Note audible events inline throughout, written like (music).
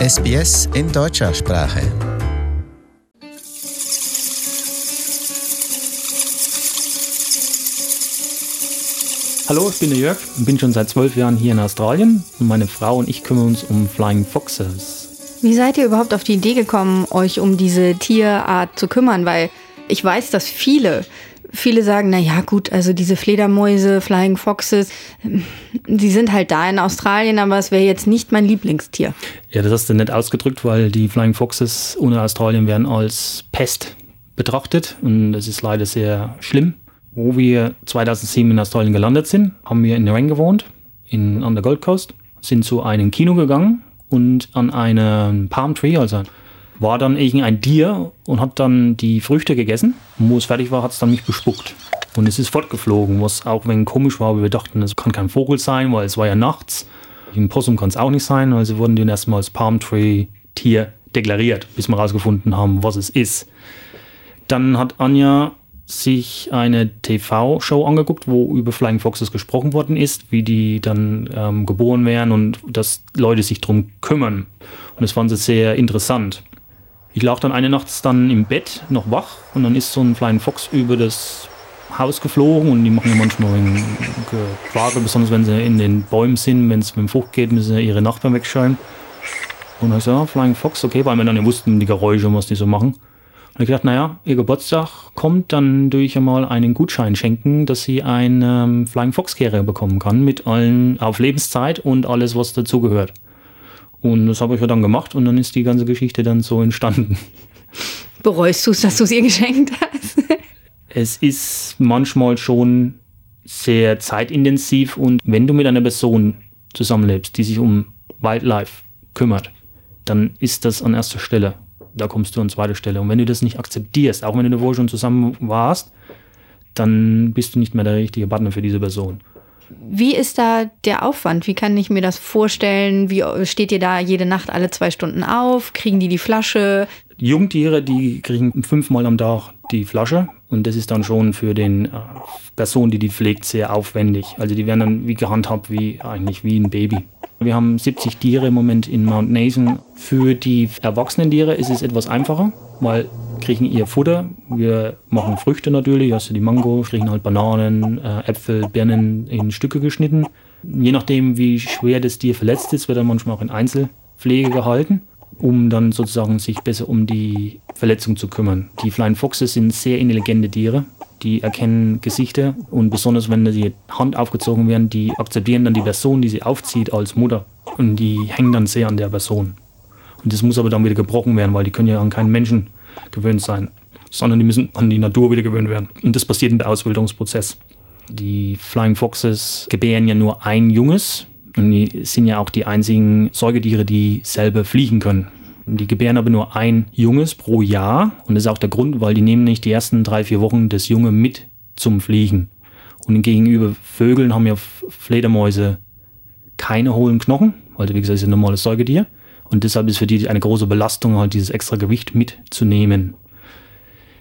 SBS in deutscher Sprache. Hallo, ich bin der Jörg und bin schon seit zwölf Jahren hier in Australien und meine Frau und ich kümmern uns um Flying Foxes. Wie seid ihr überhaupt auf die Idee gekommen, euch um diese Tierart zu kümmern? Weil ich weiß, dass viele, viele sagen, na ja, gut, also diese Fledermäuse, Flying Foxes, die sind halt da in Australien, aber es wäre jetzt nicht mein Lieblingstier. Ja, das hast du nett ausgedrückt, weil die Flying Foxes ohne Australien werden als Pest betrachtet und das ist leider sehr schlimm. Wo wir 2007 in Australien gelandet sind, haben wir in Nerang gewohnt, in, an der Gold Coast, sind zu einem Kino gegangen und an einem Palm Tree, also war dann irgendein Tier und hat dann die Früchte gegessen. Und wo es fertig war, hat es dann mich bespuckt. Und es ist fortgeflogen, was auch wenn komisch war, weil wir dachten, es kann kein Vogel sein, weil es war ja nachts. Ein Possum kann es auch nicht sein, also wurden die erstmal als Palm Tree Tier deklariert, bis wir herausgefunden haben, was es ist. Dann hat Anja sich eine TV-Show angeguckt, wo über Flying Foxes gesprochen worden ist, wie die dann ähm, geboren werden und dass Leute sich darum kümmern. Und das fand sie sehr interessant. Ich lag dann eine Nacht dann im Bett noch wach und dann ist so ein Flying Fox über das Haus geflogen und die machen ja manchmal ein Gequake, besonders wenn sie in den Bäumen sind, wenn es mit dem Frucht geht, müssen sie ihre Nachbarn wegschreien. Und ich so, ja, Flying Fox, okay, weil wir dann ja wussten die Geräusche und was die so machen. Und ich gedacht, naja, ihr Geburtstag kommt, dann durch einmal einen Gutschein schenken, dass sie einen ähm, Flying Fox Carrier bekommen kann mit allen auf Lebenszeit und alles, was dazugehört. Und das habe ich ja dann gemacht und dann ist die ganze Geschichte dann so entstanden. (laughs) Bereust du es, dass du es ihr geschenkt hast? (laughs) es ist manchmal schon sehr zeitintensiv und wenn du mit einer Person zusammenlebst, die sich um Wildlife kümmert, dann ist das an erster Stelle da kommst du an zweite Stelle. Und wenn du das nicht akzeptierst, auch wenn du wohl schon zusammen warst, dann bist du nicht mehr der richtige Partner für diese Person. Wie ist da der Aufwand? Wie kann ich mir das vorstellen? Wie steht ihr da jede Nacht alle zwei Stunden auf? Kriegen die die Flasche? Jungtiere, die kriegen fünfmal am Tag die Flasche und das ist dann schon für den äh, Person, die die pflegt, sehr aufwendig. Also die werden dann wie gehandhabt wie eigentlich wie ein Baby. Wir haben 70 Tiere im Moment in Mount Nathan. Für die erwachsenen Tiere ist es etwas einfacher, weil kriegen ihr Futter. Wir machen Früchte natürlich, also die Mango, kriegen halt Bananen, äh, Äpfel, Birnen in Stücke geschnitten. Je nachdem, wie schwer das Tier verletzt ist, wird er manchmal auch in Einzelpflege gehalten, um dann sozusagen sich besser um die Verletzung zu kümmern. Die Flying Foxes sind sehr intelligente Tiere die erkennen Gesichter und besonders wenn die Hand aufgezogen werden, die akzeptieren dann die Person, die sie aufzieht, als Mutter und die hängen dann sehr an der Person. Und das muss aber dann wieder gebrochen werden, weil die können ja an keinen Menschen gewöhnt sein, sondern die müssen an die Natur wieder gewöhnt werden. Und das passiert der Ausbildungsprozess. Die Flying Foxes gebären ja nur ein Junges und die sind ja auch die einzigen Säugetiere, die selber fliegen können. Die gebären aber nur ein Junges pro Jahr. Und das ist auch der Grund, weil die nehmen nicht die ersten drei, vier Wochen das Junge mit zum Fliegen. Und gegenüber Vögeln haben ja Fledermäuse keine hohlen Knochen, weil wie gesagt, ist ein normales Säugetier. Und deshalb ist für die eine große Belastung, halt dieses extra Gewicht mitzunehmen.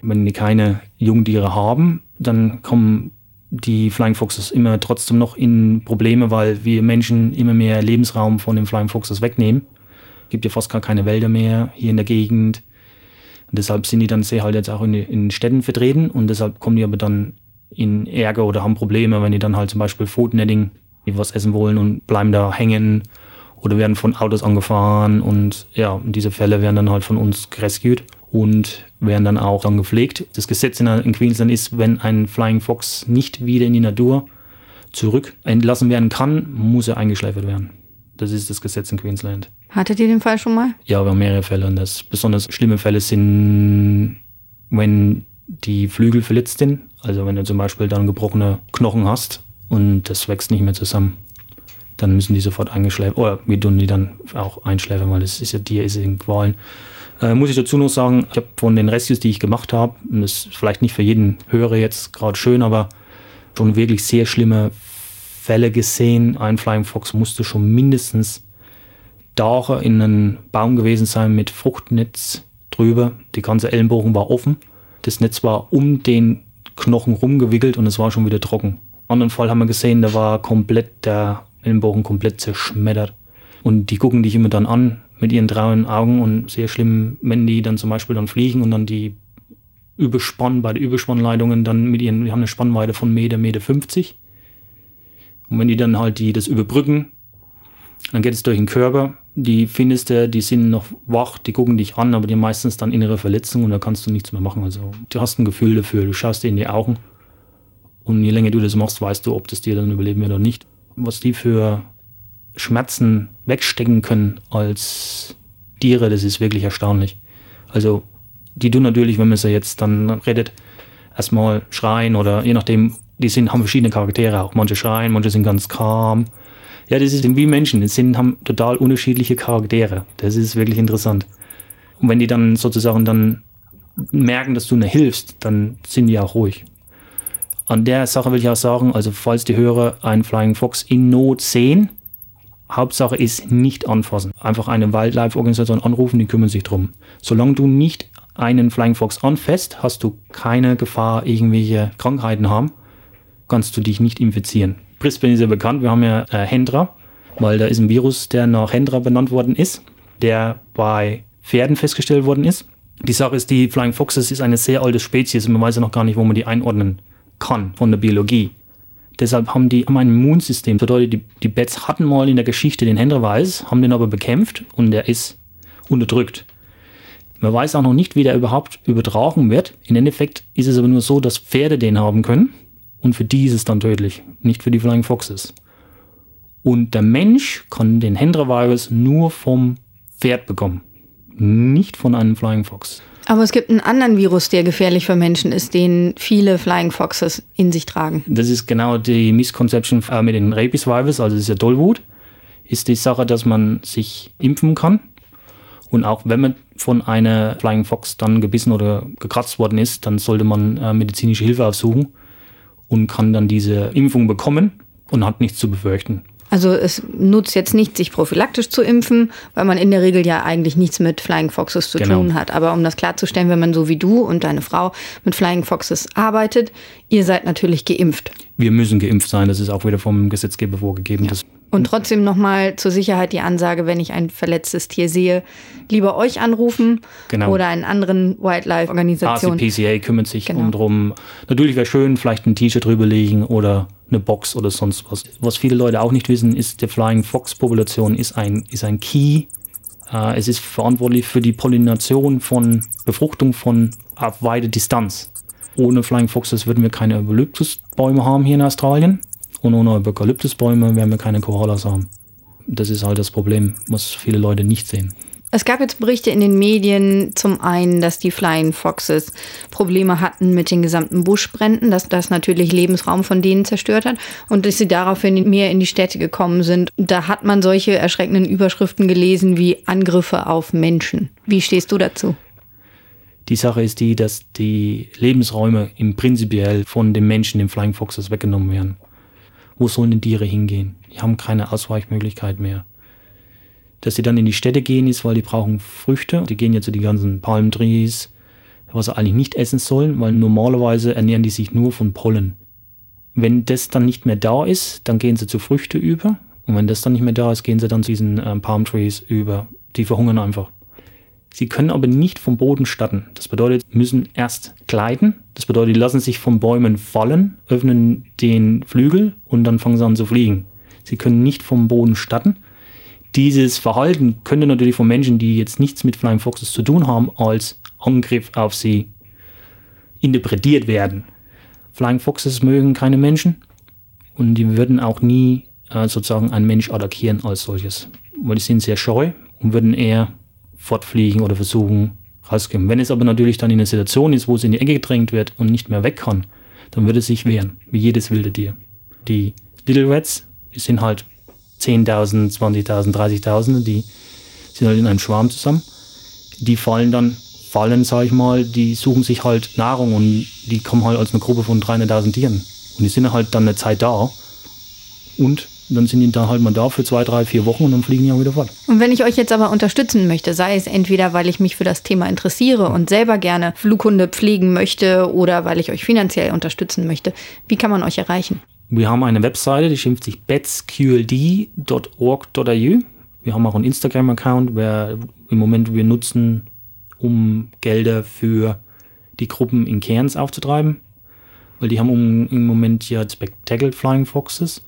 Wenn die keine Jungtiere haben, dann kommen die Flying Foxes immer trotzdem noch in Probleme, weil wir Menschen immer mehr Lebensraum von den Flying Foxes wegnehmen gibt ja fast gar keine Wälder mehr hier in der Gegend. Und deshalb sind die dann sehr halt jetzt auch in, in Städten vertreten und deshalb kommen die aber dann in Ärger oder haben Probleme, wenn die dann halt zum Beispiel Foodnetting was essen wollen und bleiben da hängen oder werden von Autos angefahren und ja, diese Fälle werden dann halt von uns gerescued und werden dann auch dann gepflegt. Das Gesetz in, in Queensland ist, wenn ein Flying Fox nicht wieder in die Natur zurück entlassen werden kann, muss er eingeschläfert werden. Das ist das Gesetz in Queensland. Hattet ihr den Fall schon mal? Ja, wir haben mehrere Fälle. Und das besonders schlimme Fälle sind, wenn die Flügel verletzt sind. Also wenn du zum Beispiel dann gebrochene Knochen hast und das wächst nicht mehr zusammen, dann müssen die sofort eingeschläfert oder wir tun die dann auch einschläfern, weil das ist ja Tier ist in Qualen. Äh, muss ich dazu noch sagen, ich habe von den Rescues, die ich gemacht habe, und das ist vielleicht nicht für jeden Hörer jetzt gerade schön, aber schon wirklich sehr schlimme Fälle gesehen. Ein Flying Fox musste schon mindestens Jahre in einem Baum gewesen sein mit Fruchtnetz drüber. Die ganze Ellenbogen war offen. Das Netz war um den Knochen rumgewickelt und es war schon wieder trocken. Anderen Fall haben wir gesehen, da war komplett der Ellenbogen komplett zerschmettert. Und die gucken dich immer dann an, mit ihren grauen Augen und sehr schlimm, wenn die dann zum Beispiel dann fliegen und dann die Überspann, bei den Überspannleitungen dann mit ihren, wir haben eine Spannweite von Meter, Meter 50. Und wenn die dann halt die das überbrücken, dann geht es durch den Körper. Die findest du, die sind noch wach, die gucken dich an, aber die haben meistens dann innere Verletzungen und da kannst du nichts mehr machen. Also du hast ein Gefühl dafür, du schaust dir in die Augen und je länger du das machst, weißt du, ob das dir dann überleben wird oder nicht. Was die für Schmerzen wegstecken können als Tiere, das ist wirklich erstaunlich. Also die tun natürlich, wenn man sie jetzt dann redet, erstmal schreien oder je nachdem, die sind, haben verschiedene Charaktere auch. Manche schreien, manche sind ganz calm. Ja, das sind wie Menschen, die sind, haben total unterschiedliche Charaktere. Das ist wirklich interessant. Und wenn die dann sozusagen dann merken, dass du ihnen hilfst, dann sind die auch ruhig. An der Sache will ich auch sagen, also falls die Hörer einen Flying Fox in Not sehen, Hauptsache ist nicht anfassen. Einfach eine Wildlife-Organisation anrufen, die kümmern sich drum. Solange du nicht einen Flying Fox anfasst, hast du keine Gefahr, irgendwelche Krankheiten haben, kannst du dich nicht infizieren. Brisbane ist ja bekannt, wir haben ja äh, Hendra, weil da ist ein Virus, der nach Hendra benannt worden ist, der bei Pferden festgestellt worden ist. Die Sache ist, die Flying Foxes ist eine sehr alte Spezies und man weiß ja noch gar nicht, wo man die einordnen kann von der Biologie. Deshalb haben die haben ein Immunsystem. Das bedeutet, die, die Bats hatten mal in der Geschichte den Hendra-Weiß, haben den aber bekämpft und der ist unterdrückt. Man weiß auch noch nicht, wie der überhaupt übertragen wird. Im Endeffekt ist es aber nur so, dass Pferde den haben können und für die ist es dann tödlich, nicht für die Flying Foxes. Und der Mensch kann den Hendra-Virus nur vom Pferd bekommen, nicht von einem Flying Fox. Aber es gibt einen anderen Virus, der gefährlich für Menschen ist, den viele Flying Foxes in sich tragen. Das ist genau die Misconception äh, mit den Rabies Virus, also ist ja Tollwut, ist die Sache, dass man sich impfen kann. Und auch wenn man von einer Flying Fox dann gebissen oder gekratzt worden ist, dann sollte man äh, medizinische Hilfe aufsuchen und kann dann diese Impfung bekommen und hat nichts zu befürchten. Also es nutzt jetzt nicht, sich prophylaktisch zu impfen, weil man in der Regel ja eigentlich nichts mit Flying Foxes zu genau. tun hat. Aber um das klarzustellen, wenn man so wie du und deine Frau mit Flying Foxes arbeitet, ihr seid natürlich geimpft. Wir müssen geimpft sein, das ist auch wieder vom Gesetzgeber vorgegeben. Ja. Und trotzdem nochmal zur Sicherheit die Ansage, wenn ich ein verletztes Tier sehe, lieber euch anrufen genau. oder einen anderen Wildlife-Organisation. RCPCA kümmert sich genau. um drum. Natürlich wäre schön, vielleicht ein T-Shirt drüber legen oder eine Box oder sonst was. Was viele Leute auch nicht wissen, ist, der Flying Fox Population ist ein, ist ein Key. Äh, es ist verantwortlich für die Pollination von Befruchtung von auf weite Distanz. Ohne Flying Foxes würden wir keine Eukalyptusbäume haben hier in Australien. Und ohne Eukalyptusbäume werden wir keine Koalas haben. Das ist halt das Problem, was viele Leute nicht sehen. Es gab jetzt Berichte in den Medien, zum einen, dass die Flying Foxes Probleme hatten mit den gesamten Buschbränden, dass das natürlich Lebensraum von denen zerstört hat und dass sie daraufhin mehr in die Städte gekommen sind. Da hat man solche erschreckenden Überschriften gelesen wie Angriffe auf Menschen. Wie stehst du dazu? Die Sache ist die, dass die Lebensräume im prinzipiell von den Menschen, den Flying Foxes, weggenommen werden. Wo sollen die Tiere hingehen? Die haben keine Ausweichmöglichkeit mehr. Dass sie dann in die Städte gehen, ist, weil die brauchen Früchte. Die gehen jetzt zu die ganzen Palm Trees, was sie eigentlich nicht essen sollen, weil normalerweise ernähren die sich nur von Pollen. Wenn das dann nicht mehr da ist, dann gehen sie zu Früchte über. Und wenn das dann nicht mehr da ist, gehen sie dann zu diesen äh, Palm Trees über. Die verhungern einfach. Sie können aber nicht vom Boden starten. Das bedeutet, müssen erst gleiten. Das bedeutet, die lassen sich von Bäumen fallen, öffnen den Flügel und dann fangen sie an zu fliegen. Sie können nicht vom Boden starten dieses Verhalten könnte natürlich von Menschen, die jetzt nichts mit Flying Foxes zu tun haben, als Angriff auf sie interpretiert werden. Flying Foxes mögen keine Menschen und die würden auch nie äh, sozusagen einen Mensch attackieren als solches, weil die sind sehr scheu und würden eher fortfliegen oder versuchen rauszukommen. Wenn es aber natürlich dann in einer Situation ist, wo es in die Ecke gedrängt wird und nicht mehr weg kann, dann würde es sich wehren, wie jedes wilde Tier. Die Little Rats sind halt 10.000, 20.000, 30.000, die sind halt in einem Schwarm zusammen. Die fallen dann, fallen, sag ich mal, die suchen sich halt Nahrung und die kommen halt als eine Gruppe von 300.000 Tieren. Und die sind halt dann eine Zeit da und dann sind die dann halt mal da für zwei, drei, vier Wochen und dann fliegen die auch wieder fort. Und wenn ich euch jetzt aber unterstützen möchte, sei es entweder, weil ich mich für das Thema interessiere und selber gerne Flughunde pflegen möchte oder weil ich euch finanziell unterstützen möchte, wie kann man euch erreichen? Wir haben eine Webseite, die schimpft sich betsqld.org.au. Wir haben auch einen Instagram-Account, im Moment wir nutzen, um Gelder für die Gruppen in Cairns aufzutreiben. Weil die haben im Moment ja Spectacle Flying Foxes.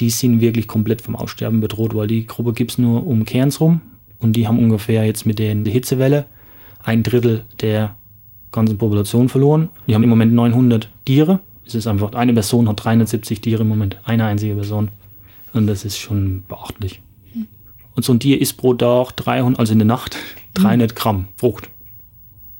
Die sind wirklich komplett vom Aussterben bedroht, weil die Gruppe gibt es nur um Cairns rum. Und die haben ungefähr jetzt mit der Hitzewelle ein Drittel der ganzen Population verloren. Die haben im Moment 900 Tiere. Es ist einfach, eine Person hat 370 Tiere im Moment. Eine einzige Person. Und das ist schon beachtlich. Und so ein Tier isst pro Tag 300, also in der Nacht 300 Gramm Frucht.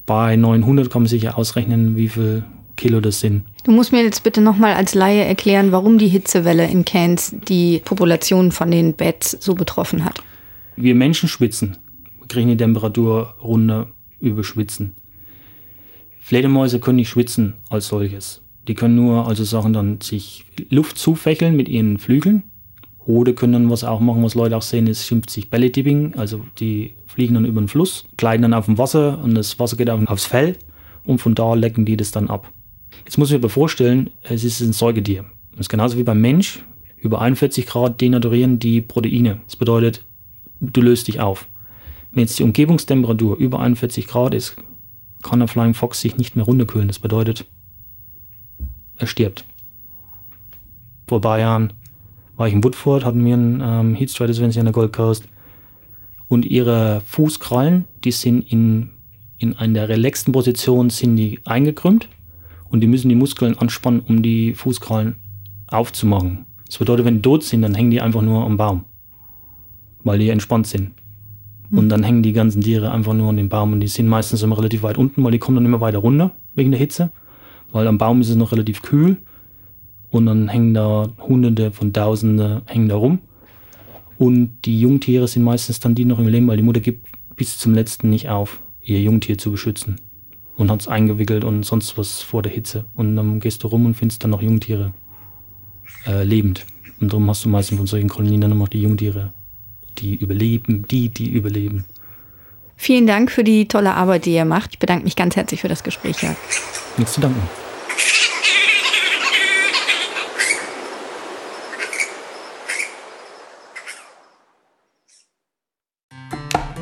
Bei 900 kann man sich ja ausrechnen, wie viel Kilo das sind. Du musst mir jetzt bitte nochmal als Laie erklären, warum die Hitzewelle in Cairns die Population von den Bats so betroffen hat. Wir Menschen schwitzen. Wir kriegen die Temperatur runter über Schwitzen. Fledermäuse können nicht schwitzen als solches. Die können nur also Sachen dann sich Luft zufächeln mit ihren Flügeln. Oder können dann was auch machen, was Leute auch sehen, ist schimpft sich Belly Dipping. Also die fliegen dann über den Fluss, gleiten dann auf dem Wasser und das Wasser geht aufs Fell und von da lecken die das dann ab. Jetzt muss ich mir aber vorstellen, es ist ein Säugetier. Das ist genauso wie beim Mensch. Über 41 Grad denaturieren die Proteine. Das bedeutet, du löst dich auf. Wenn jetzt die Umgebungstemperatur über 41 Grad ist, kann der Flying Fox sich nicht mehr runterkühlen. Das bedeutet, er stirbt. Vor ein paar Jahren war ich in Woodford, hatten wir einen ähm, Heat sie an der Gold Coast. Und ihre Fußkrallen, die sind in, in einer relaxten Position sind die eingekrümmt und die müssen die Muskeln anspannen, um die Fußkrallen aufzumachen. Das bedeutet, wenn die tot sind, dann hängen die einfach nur am Baum, weil die entspannt sind. Und hm. dann hängen die ganzen Tiere einfach nur an dem Baum und die sind meistens immer relativ weit unten, weil die kommen dann immer weiter runter wegen der Hitze, weil am Baum ist es noch relativ kühl und dann hängen da Hunderte von Tausende hängen da rum. Und die Jungtiere sind meistens dann die noch im Leben, weil die Mutter gibt bis zum letzten nicht auf, ihr Jungtier zu beschützen und hat es eingewickelt und sonst was vor der Hitze. Und dann gehst du rum und findest dann noch Jungtiere äh, lebend. Und darum hast du meistens von solchen Kolonien dann noch die Jungtiere, die überleben, die, die überleben. Vielen Dank für die tolle Arbeit, die ihr macht. Ich bedanke mich ganz herzlich für das Gespräch. Ja. Nichts zu danken.